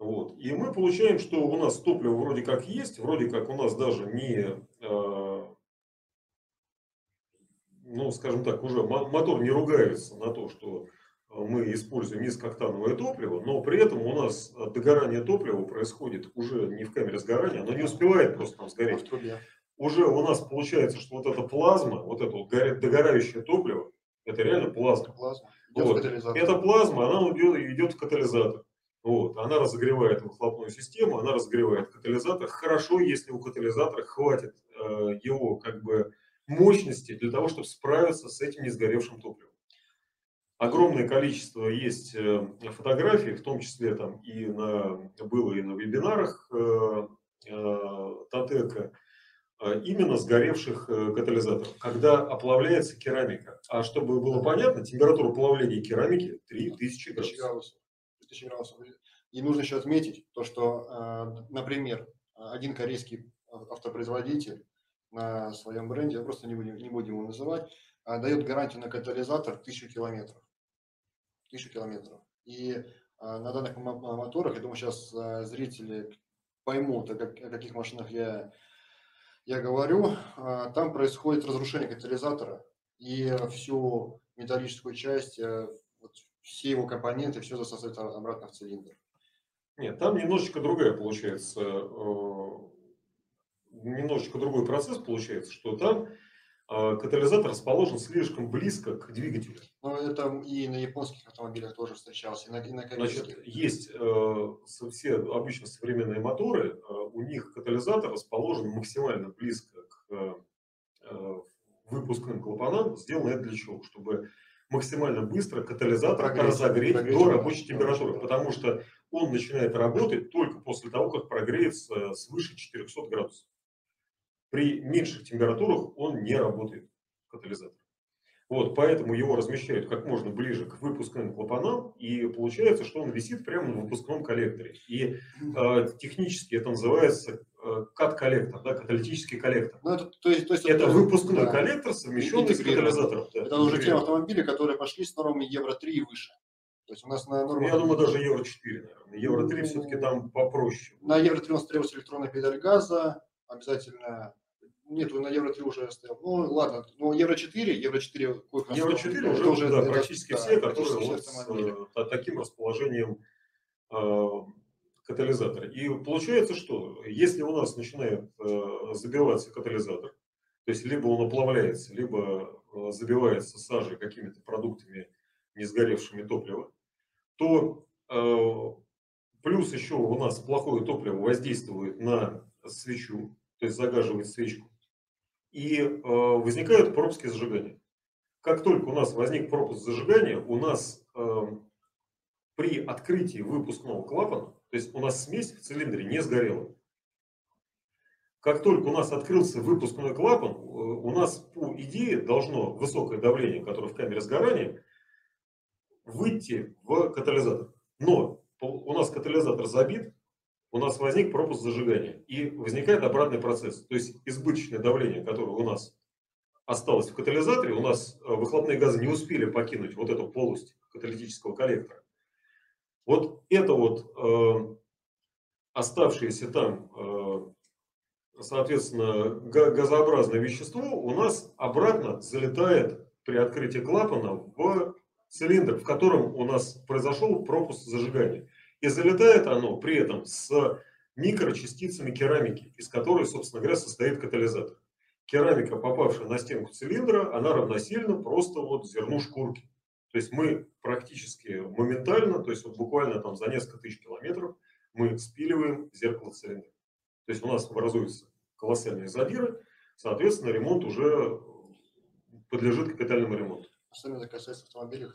Вот. И мы получаем, что у нас топливо вроде как есть, вроде как у нас даже не, э, ну, скажем так, уже мотор не ругается на то, что мы используем низкооктановое топливо, но при этом у нас догорание топлива происходит уже не в камере сгорания, оно не успевает просто там сгореть. Уже у нас получается, что вот эта плазма, вот это вот догорающее топливо, это реально плазма. плазма. Вот. Эта плазма, она идет в катализатор. Вот, она разогревает выхлопную систему, она разогревает катализатор. Хорошо, если у катализатора хватит э, его как бы мощности для того, чтобы справиться с этим несгоревшим топливом. Огромное количество есть э, фотографий, в том числе там и на, было и на вебинарах э, э, Татека, э, именно сгоревших э, катализаторов, когда оплавляется керамика. А чтобы было понятно, температура плавления керамики 3000 градусов тысяч градусов. И нужно еще отметить то, что, э, например, один корейский автопроизводитель на своем бренде, просто не будем, не будем его называть, э, дает гарантию на катализатор 1000 километров. 1000 километров. И э, на данных моторах, я думаю, сейчас зрители поймут, о каких машинах я, я говорю, там происходит разрушение катализатора, и всю металлическую часть все его компоненты, все засосать обратно в цилиндр. Нет, там немножечко другая получается, э, немножечко другой процесс получается, что там э, катализатор расположен слишком близко к двигателю. Ну, это и на японских автомобилях тоже встречалось, и на, и на корейских. Значит, есть э, все обычно современные моторы, у них катализатор расположен максимально близко к выпускным клапанам. Сделано это для чего? Чтобы максимально быстро катализатор прогреть, разогреть прогреть, до рабочей температуры, потому что он начинает работать только после того, как прогреется свыше 400 градусов. При меньших температурах он не работает, катализатор. Вот, поэтому его размещают как можно ближе к выпускным клапанам, и получается, что он висит прямо на выпускном коллекторе. И э, технически это называется кат-коллектор, да, каталитический коллектор. Ну, это, то есть, то есть это, это выпускной да, коллектор, совмещенный с катализатором. Да, это уже те автомобили, которые пошли с нормами Евро-3 и выше. То есть у нас на нормах... Я думаю, даже Евро-4, наверное. Евро-3 все-таки там попроще. На Евро-3 у нас требуется электронная педаль газа, обязательно нет, на Евро-3 уже стоял. Ну, ладно, но Евро-4, Евро-4... Евро-4 уже, уже да, практически это, все, да, которые вот с таким расположением э, катализатора. И получается, что если у нас начинает э, забиваться катализатор, то есть либо он оплавляется, либо э, забивается сажей какими-то продуктами, не сгоревшими топлива, то э, плюс еще у нас плохое топливо воздействует на свечу, то есть загаживает свечку и возникают пропуски зажигания. Как только у нас возник пропуск зажигания, у нас при открытии выпускного клапана, то есть у нас смесь в цилиндре не сгорела. Как только у нас открылся выпускной клапан, э, у нас по идее должно высокое давление, которое в камере сгорания, выйти в катализатор. Но у нас катализатор забит, у нас возник пропуск зажигания. И возникает обратный процесс. То есть избыточное давление, которое у нас осталось в катализаторе, у нас э, выхлопные газы не успели покинуть вот эту полость каталитического коллектора. Вот это вот э, оставшееся там, э, соответственно, газообразное вещество у нас обратно залетает при открытии клапана в цилиндр, в котором у нас произошел пропуск зажигания. И залетает оно при этом с микрочастицами керамики, из которой, собственно говоря, состоит катализатор. Керамика, попавшая на стенку цилиндра, она равносильна просто вот зерну шкурки. То есть мы практически моментально, то есть вот буквально там за несколько тысяч километров мы спиливаем зеркало цилиндра. То есть у нас образуются колоссальные задиры, соответственно, ремонт уже подлежит капитальному ремонту. Особенно касается автомобилей